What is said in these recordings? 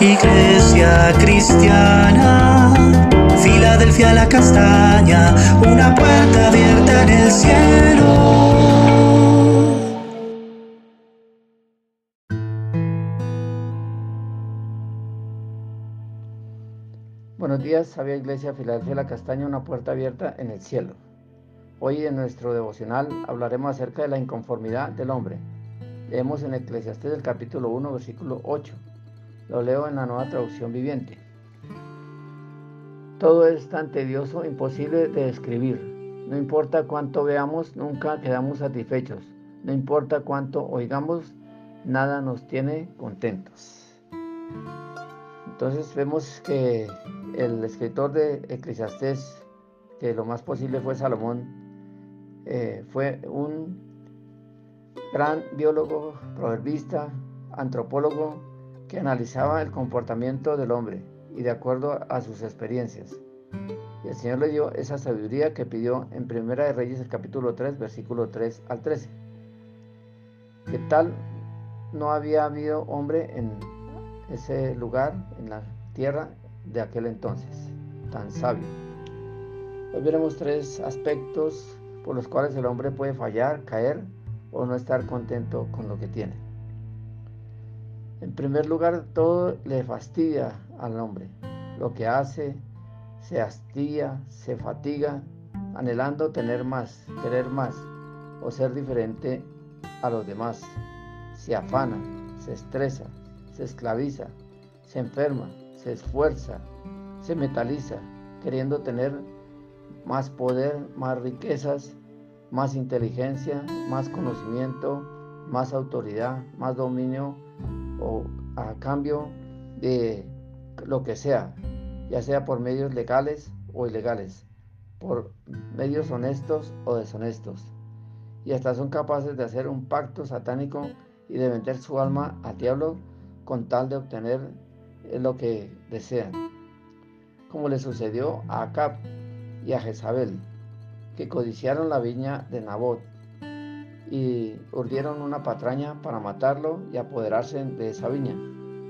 Iglesia cristiana, Filadelfia la castaña, una puerta abierta en el cielo. Buenos días, sabia Iglesia Filadelfia la Castaña, una puerta abierta en el cielo. Hoy en nuestro devocional hablaremos acerca de la inconformidad del hombre. Leemos en Eclesiastés el capítulo 1, versículo 8. Lo leo en la nueva traducción viviente. Todo es tan tedioso, imposible de describir. No importa cuánto veamos, nunca quedamos satisfechos. No importa cuánto oigamos, nada nos tiene contentos. Entonces vemos que el escritor de Eclesiastés, que lo más posible fue Salomón, eh, fue un gran biólogo, proverbista, antropólogo, que analizaba el comportamiento del hombre y de acuerdo a sus experiencias. Y el Señor le dio esa sabiduría que pidió en Primera de Reyes el capítulo 3, versículo 3 al 13. Que tal no había habido hombre en ese lugar, en la tierra de aquel entonces, tan sabio. Hoy veremos tres aspectos por los cuales el hombre puede fallar, caer o no estar contento con lo que tiene. En primer lugar, todo le fastidia al hombre. Lo que hace, se hastía, se fatiga, anhelando tener más, querer más o ser diferente a los demás. Se afana, se estresa, se esclaviza, se enferma, se esfuerza, se metaliza, queriendo tener más poder, más riquezas, más inteligencia, más conocimiento, más autoridad, más dominio o a cambio de lo que sea, ya sea por medios legales o ilegales, por medios honestos o deshonestos. Y hasta son capaces de hacer un pacto satánico y de vender su alma al diablo con tal de obtener lo que desean. Como le sucedió a Acab y a Jezabel, que codiciaron la viña de Nabot y urdieron una patraña para matarlo y apoderarse de esa viña.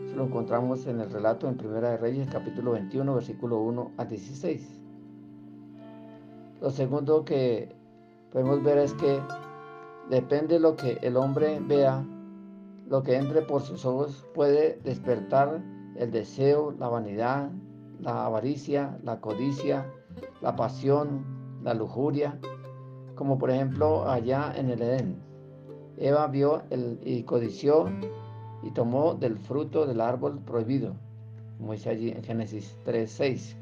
Eso lo encontramos en el relato en Primera de Reyes, capítulo 21, versículo 1 a 16. Lo segundo que podemos ver es que depende de lo que el hombre vea, lo que entre por sus ojos puede despertar el deseo, la vanidad, la avaricia, la codicia, la pasión, la lujuria, como por ejemplo allá en el Edén. Eva vio el, y codició y tomó del fruto del árbol prohibido, como dice allí en Génesis 3:6.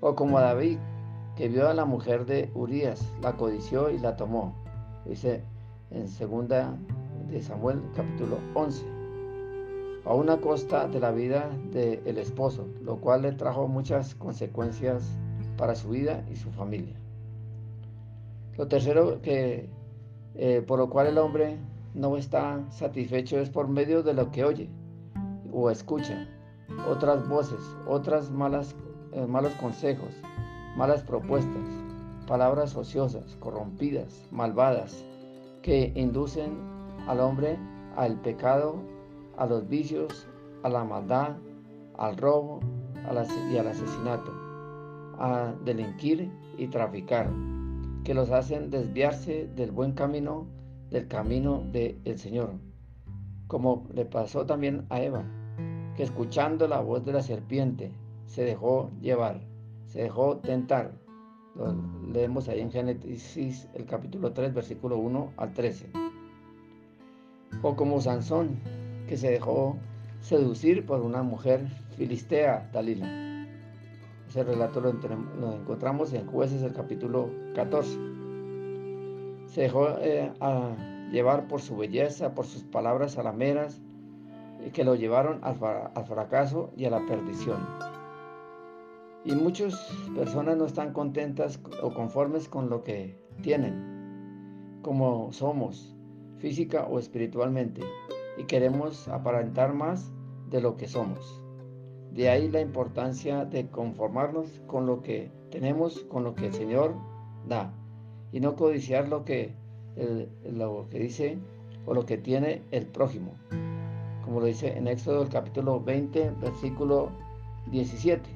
O como David, que vio a la mujer de Urías, la codició y la tomó, dice en segunda de Samuel capítulo 11. A una costa de la vida del esposo, lo cual le trajo muchas consecuencias para su vida y su familia. Lo tercero que eh, por lo cual el hombre no está satisfecho es por medio de lo que oye o escucha, otras voces, otras malas, eh, malos consejos, malas propuestas, palabras ociosas, corrompidas, malvadas, que inducen al hombre al pecado, a los vicios, a la maldad, al robo y al asesinato, a delinquir y traficar que los hacen desviarse del buen camino, del camino del Señor, como le pasó también a Eva, que escuchando la voz de la serpiente se dejó llevar, se dejó tentar. Lo leemos ahí en Génesis el capítulo 3, versículo 1 al 13. O como Sansón, que se dejó seducir por una mujer filistea, Dalila ese relato lo, encontramos en Jueces el capítulo 14. Se dejó eh, llevar por su belleza, por sus palabras alameras, que lo llevaron al fracaso y a la perdición. Y muchas personas no están contentas o conformes con lo que tienen, como somos, física o espiritualmente, y queremos aparentar más de lo que somos. De ahí la importancia de conformarnos con lo que tenemos, con lo que el Señor da, y no codiciar lo que, lo que dice o lo que tiene el prójimo. como lo dice en Éxodo capítulo 20, versículo 17.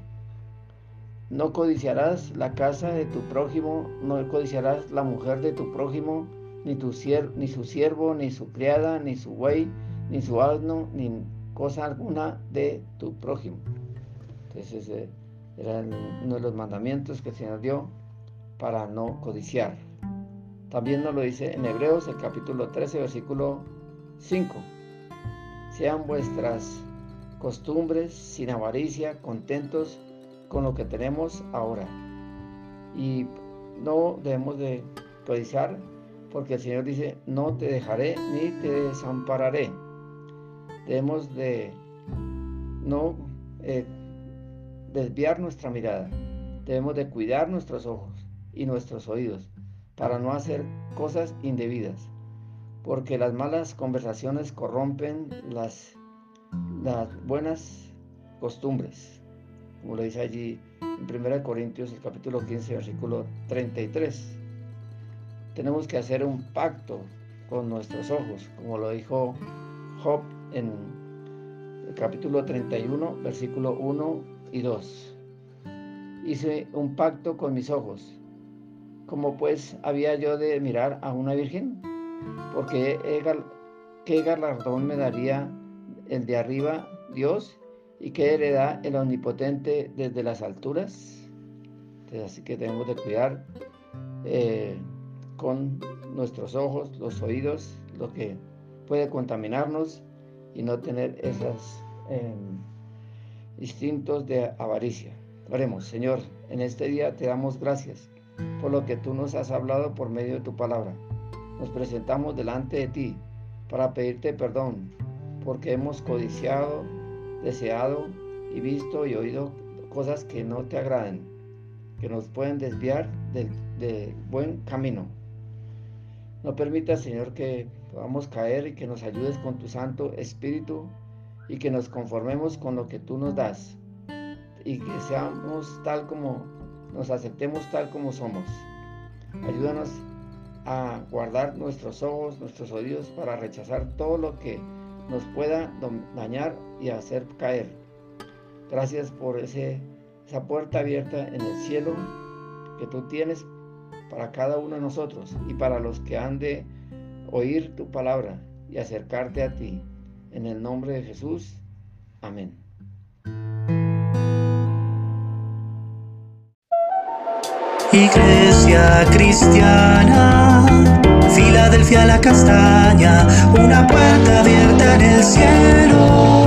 No codiciarás la casa de tu prójimo, no codiciarás la mujer de tu prójimo, ni, ni su siervo, ni su criada, ni su buey, ni su asno, ni cosa alguna de tu prójimo. Entonces ese era uno de los mandamientos que el Señor dio para no codiciar. También nos lo dice en Hebreos el capítulo 13, versículo 5. Sean vuestras costumbres sin avaricia, contentos con lo que tenemos ahora. Y no debemos de codiciar porque el Señor dice, no te dejaré ni te desampararé. Debemos de no eh, desviar nuestra mirada. Debemos de cuidar nuestros ojos y nuestros oídos para no hacer cosas indebidas, porque las malas conversaciones corrompen las, las buenas costumbres, como lo dice allí en 1 Corintios el capítulo 15 versículo 33. Tenemos que hacer un pacto con nuestros ojos, como lo dijo Job en el capítulo 31 versículo 1 y 2. Hice un pacto con mis ojos como pues había yo de mirar a una virgen? Porque ¿qué galardón me daría el de arriba, Dios? ¿Y qué da el omnipotente desde las alturas? así que tenemos de cuidar eh, con nuestros ojos, los oídos, lo que puede contaminarnos y no tener esos em, instintos de avaricia. Oremos, Señor, en este día te damos gracias por lo que tú nos has hablado por medio de tu palabra. Nos presentamos delante de ti para pedirte perdón porque hemos codiciado, deseado y visto y oído cosas que no te agraden, que nos pueden desviar del, buen camino. No permita, Señor, que podamos caer y que nos ayudes con tu Santo Espíritu y que nos conformemos con lo que tú nos das y que seamos tal como nos aceptemos tal como somos. Ayúdanos a guardar nuestros ojos, nuestros oídos para rechazar todo lo que nos pueda dañar y hacer caer. Gracias por esa puerta abierta en el cielo que tú tienes para cada uno de nosotros y para los que han de oír tu palabra y acercarte a ti. En el nombre de Jesús. Amén. Iglesia cristiana, Filadelfia la castaña, una puerta abierta en el cielo.